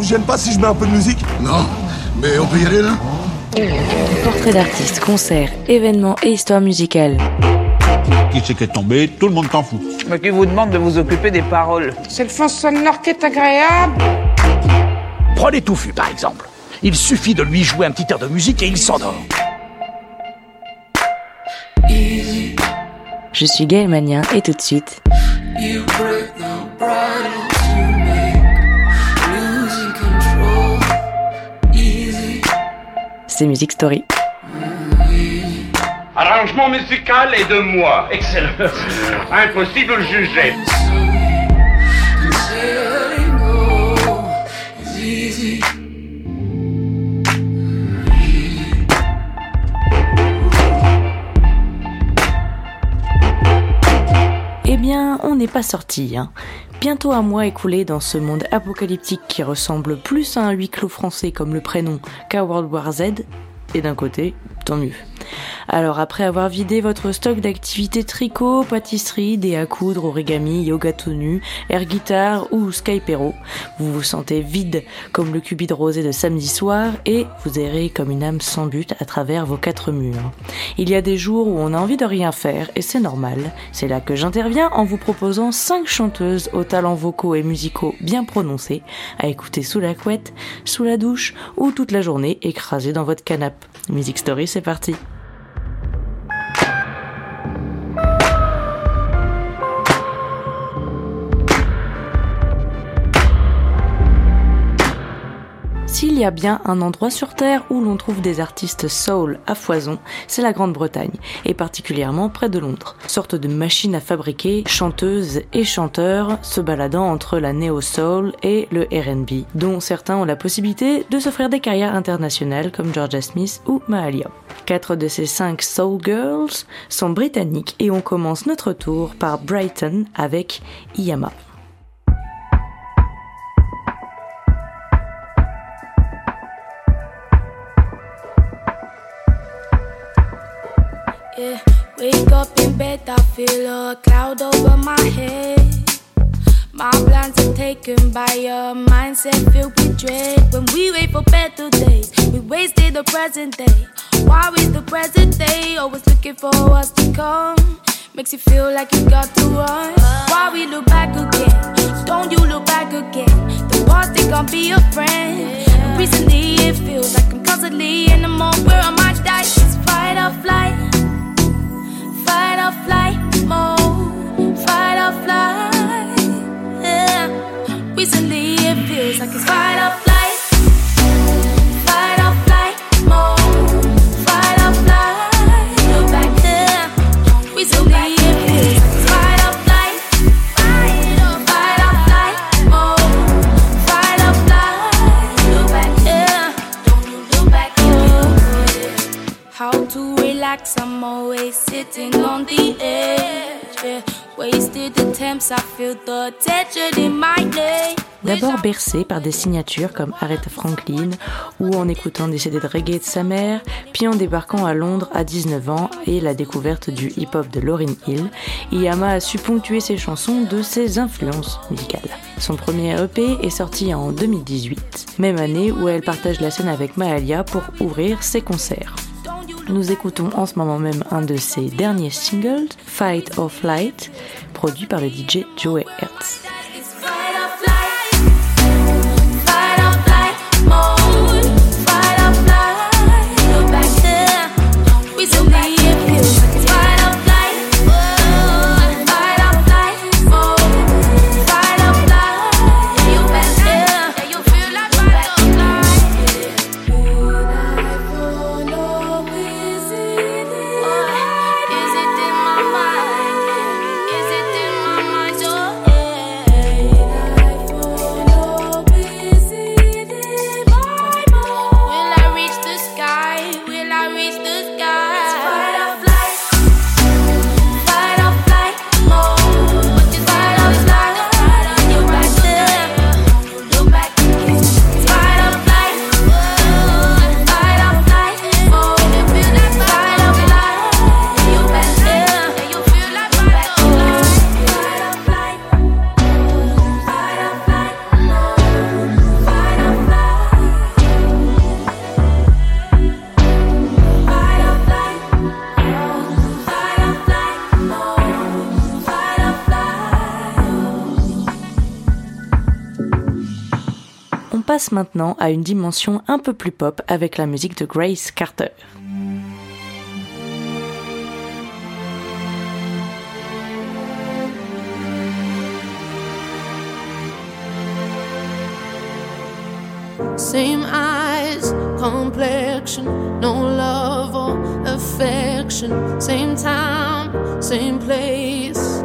vous gêne pas si je mets un peu de musique Non, mais on peut y aller là Portrait d'artiste, concerts, événements et histoire musicale. Qui c'est qui est tombé Tout le monde t'en fout. Mais qui vous demande de vous occuper des paroles C'est le fond sonore qui est agréable. Prenez Touffu, par exemple. Il suffit de lui jouer un petit air de musique et il s'endort. Je suis Gaël Magnien et tout de suite. C'est Music Story. Arrangement musical est de moi. Excellent. Impossible de juger. Eh bien, on n'est pas sorti. Hein. Bientôt un mois écoulé dans ce monde apocalyptique qui ressemble plus à un huis clos français comme le prénom qu'à World War Z. Et d'un côté, tant mieux. Alors après avoir vidé votre stock d'activités tricot, pâtisserie, des à coudre, origami, yoga tonu, air guitare ou skypero, vous vous sentez vide comme le cubide rosé de samedi soir et vous errez comme une âme sans but à travers vos quatre murs. Il y a des jours où on a envie de rien faire et c'est normal. C'est là que j'interviens en vous proposant cinq chanteuses aux talents vocaux et musicaux bien prononcés à écouter sous la couette, sous la douche ou toute la journée écrasée dans votre canapé. Music Story, c'est parti. S'il y a bien un endroit sur Terre où l'on trouve des artistes soul à foison, c'est la Grande-Bretagne, et particulièrement près de Londres. Sorte de machine à fabriquer chanteuses et chanteurs se baladant entre la néo-soul et le R&B, dont certains ont la possibilité de s'offrir des carrières internationales comme Georgia Smith ou Mahalia. Quatre de ces cinq soul girls sont britanniques et on commence notre tour par Brighton avec Iyama. Bed, I feel a cloud over my head. My plans are taken by a mindset filled with dread. When we wait for better days, we wasted the present day. Why is the present day? Always looking for what's to come. Makes you feel like you got to run. Why we look back again? Don't you look back again? The they can't be a friend. And recently it feels like I'm constantly in the mode D'abord bercé par des signatures comme Aretha Franklin ou en écoutant des CD de reggae de sa mère, puis en débarquant à Londres à 19 ans et la découverte du hip-hop de Lauryn Hill, Iyama a su ponctuer ses chansons de ses influences musicales. Son premier EP est sorti en 2018, même année où elle partage la scène avec Mahalia pour ouvrir ses concerts. Nous écoutons en ce moment même un de ses derniers singles, Fight or Flight, produit par le DJ Joey Hertz. Passe maintenant à une dimension un peu plus pop avec la musique de Grace Carter. Same eyes, complexion, no love or affection. Same time, same place.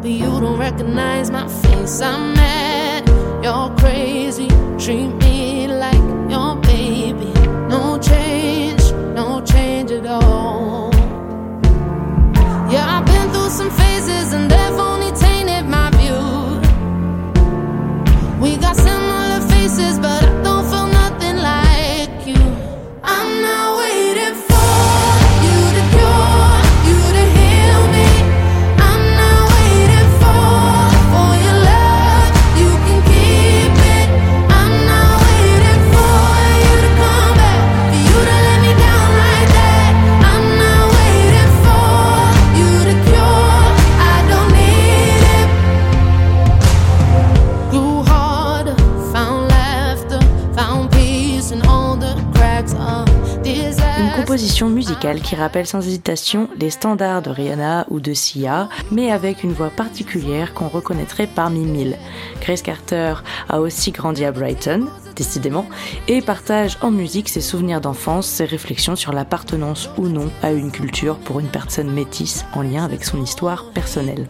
But you don't recognize my face. I'm mad, you're crazy. Treat me qui rappelle sans hésitation les standards de Rihanna ou de Sia, mais avec une voix particulière qu'on reconnaîtrait parmi mille. Grace Carter a aussi grandi à Brighton, décidément, et partage en musique ses souvenirs d'enfance, ses réflexions sur l'appartenance ou non à une culture pour une personne métisse en lien avec son histoire personnelle.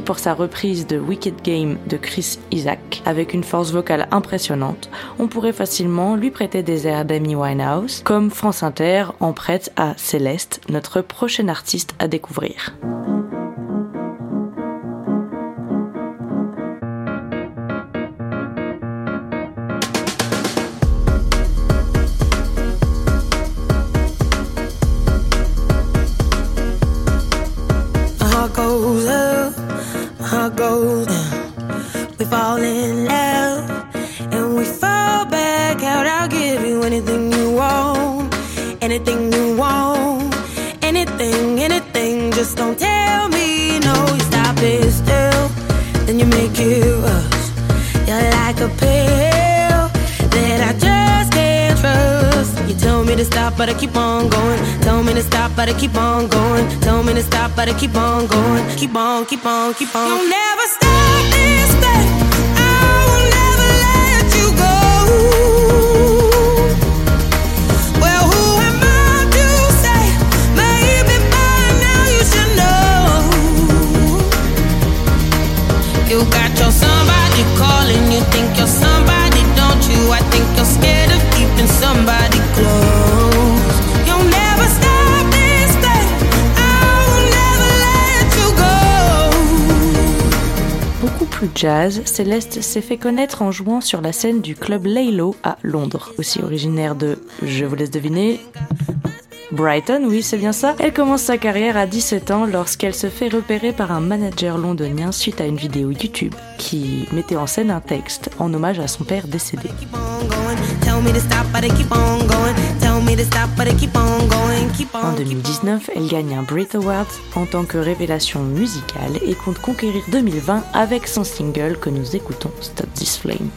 Pour sa reprise de Wicked Game de Chris Isaac, avec une force vocale impressionnante, on pourrait facilement lui prêter des airs d'Amy Winehouse, comme France Inter en prête à Céleste, notre prochaine artiste à découvrir. My heart goes down. We fall in to stop, but I keep on going. Tell me to stop, but I keep on going. Tell me to stop, but I keep on going. Keep on, keep on, keep on. You'll never stop this thing. I will never let you go. Well, who am I to say? Maybe by now you should know. You got your somebody calling, you think you're somebody, don't you? I think you're scared of keeping somebody close. Jazz, Céleste s'est fait connaître en jouant sur la scène du club Laylo à Londres. Aussi originaire de, je vous laisse deviner, Brighton, oui c'est bien ça. Elle commence sa carrière à 17 ans lorsqu'elle se fait repérer par un manager londonien suite à une vidéo YouTube qui mettait en scène un texte en hommage à son père décédé. En 2019, elle gagne un Brit Awards en tant que révélation musicale et compte conquérir 2020 avec son single que nous écoutons Stop This Flame.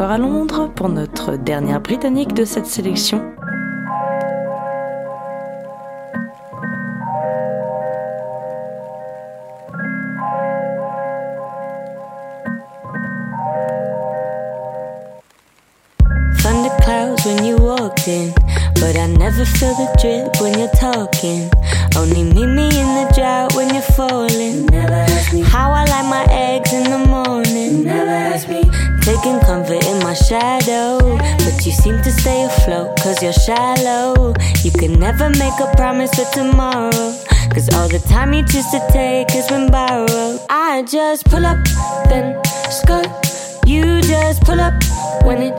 Encore à Londres pour notre dernière britannique de cette sélection. Thunder clouds when you walked in, but I never feel the drip when you're talking. Only meet me in the drought when you're falling. Never ask me how I like my eggs in the morning. Never ask me taking comfort in my shadow, but you seem to stay afloat cause you're shallow. You can never make a promise for tomorrow. Cause all the time you choose to take has been borrowed. I just pull up, then skirt. You just pull up when it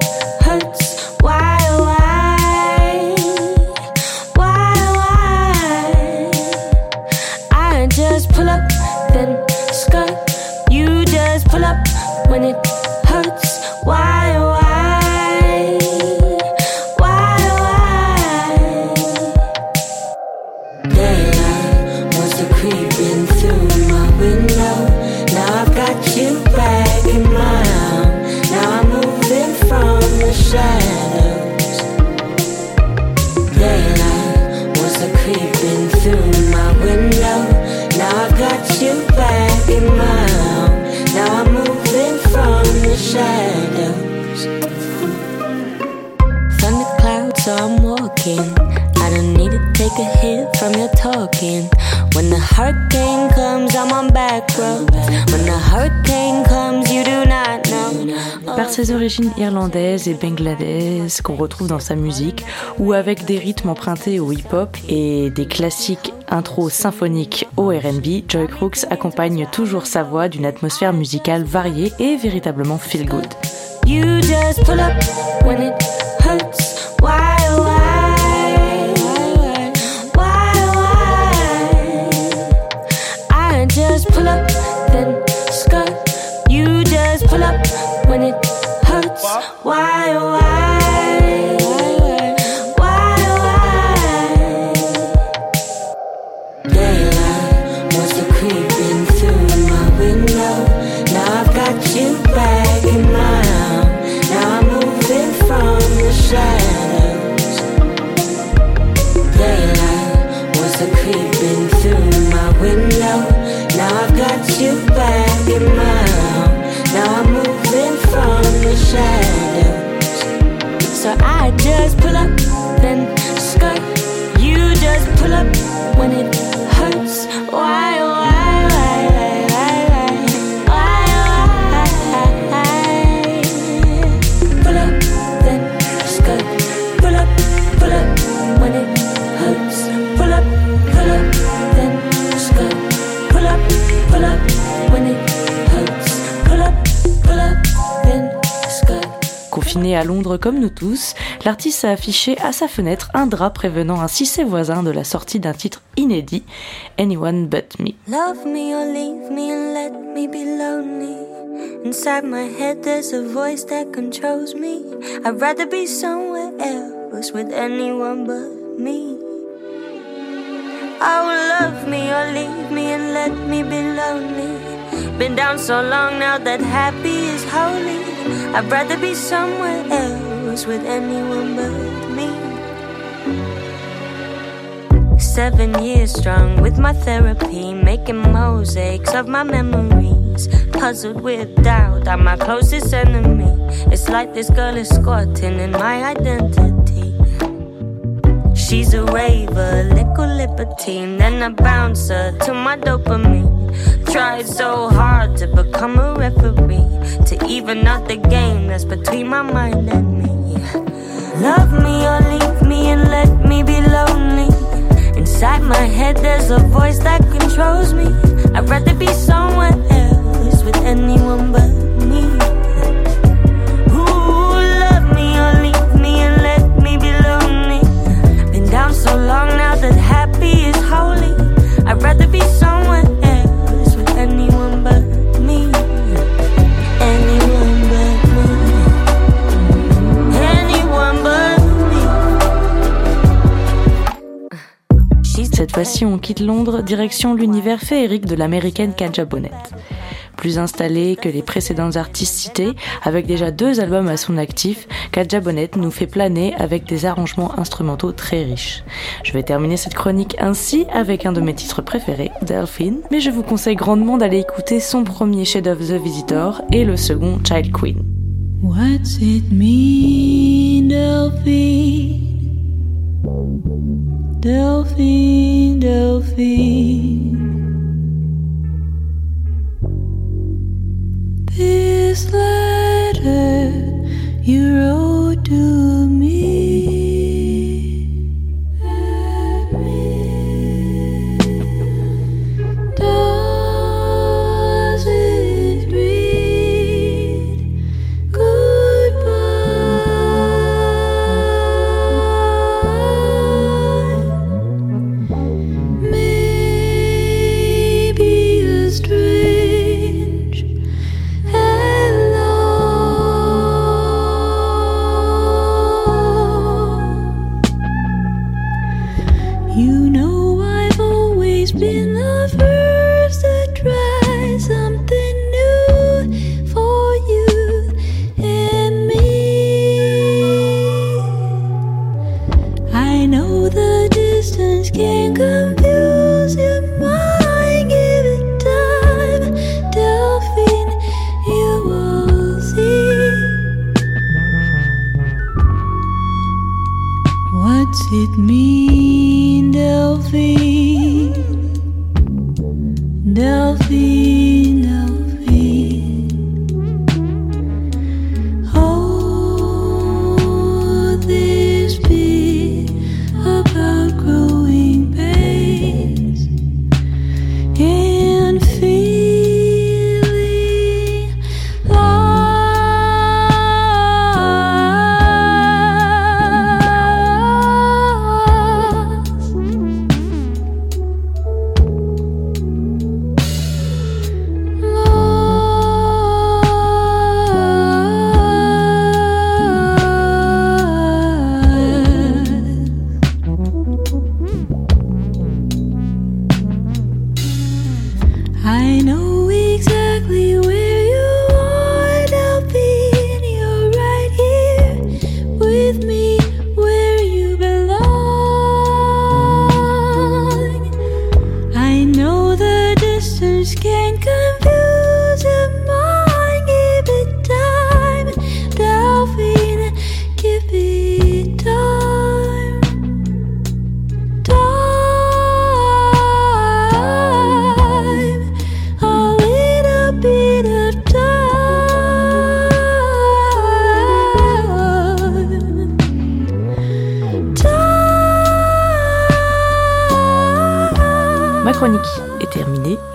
I'm walking. I don't need to take a hit from your talking. When the hurricane comes, I'm on back roads. When the hurricane comes, you do not know. Par ses origines irlandaises et bangladaises qu'on retrouve dans sa musique, ou avec des rythmes empruntés au hip-hop et des classiques intro symphoniques au RB, Joy Crooks accompagne toujours sa voix d'une atmosphère musicale variée et véritablement feel good. You just pull up when it hurts. Why? Pull up when it à Londres comme nous tous, l'artiste a affiché à sa fenêtre un drap prévenant ainsi ses voisins de la sortie d'un titre inédit, Anyone But Me. Love me or leave me and let me be lonely. Inside my head, there's a voice that controls me. I'd rather be somewhere else with anyone but me. Oh, love me or leave me and let me be lonely. Been down so long now that happy is holy. I'd rather be somewhere else with anyone but me. Seven years strong with my therapy, making mosaics of my memories. Puzzled with doubt, I'm my closest enemy. It's like this girl is squatting in my identity. She's a raver, liquor libertine, then a bouncer to my dopamine. Tried so hard to become a referee, to even out the game that's between my mind and me. Love me or leave me and let me be lonely. Inside my head, there's a voice that controls Londres, direction l'univers féerique de l'américaine Kanja Bonnet. Plus installée que les précédents artistes cités, avec déjà deux albums à son actif, Kanja Bonnet nous fait planer avec des arrangements instrumentaux très riches. Je vais terminer cette chronique ainsi avec un de mes titres préférés, Delphine, mais je vous conseille grandement d'aller écouter son premier chef-d'œuvre The Visitor et le second Child Queen. What's it mean, Delphine? Delphine, Delphine. This letter you wrote to me. What's it mean, Delphine?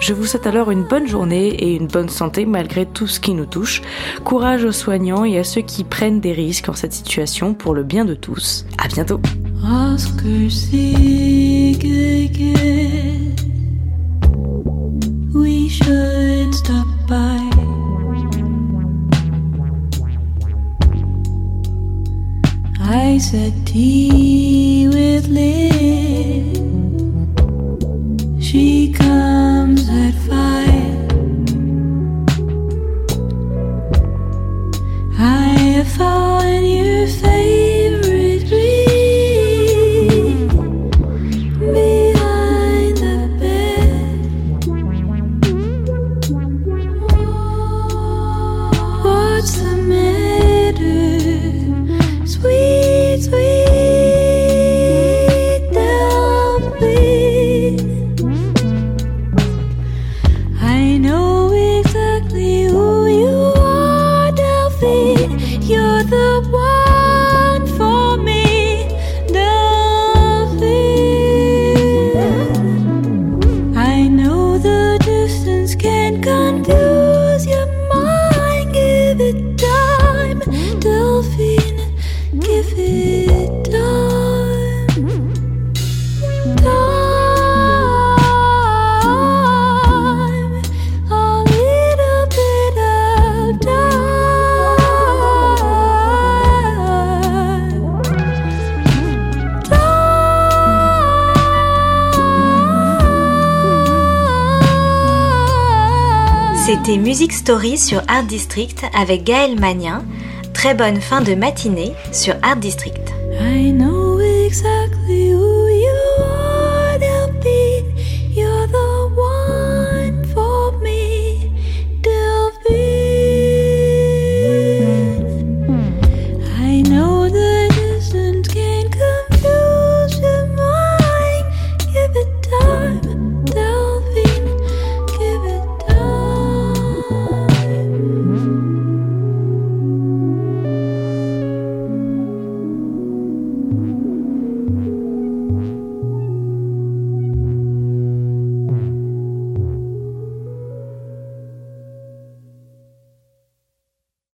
Je vous souhaite alors une bonne journée et une bonne santé malgré tout ce qui nous touche. Courage aux soignants et à ceux qui prennent des risques en cette situation pour le bien de tous. À bientôt. I said tea with Music Story sur Art District avec Gaël Magnin. Très bonne fin de matinée sur Art District.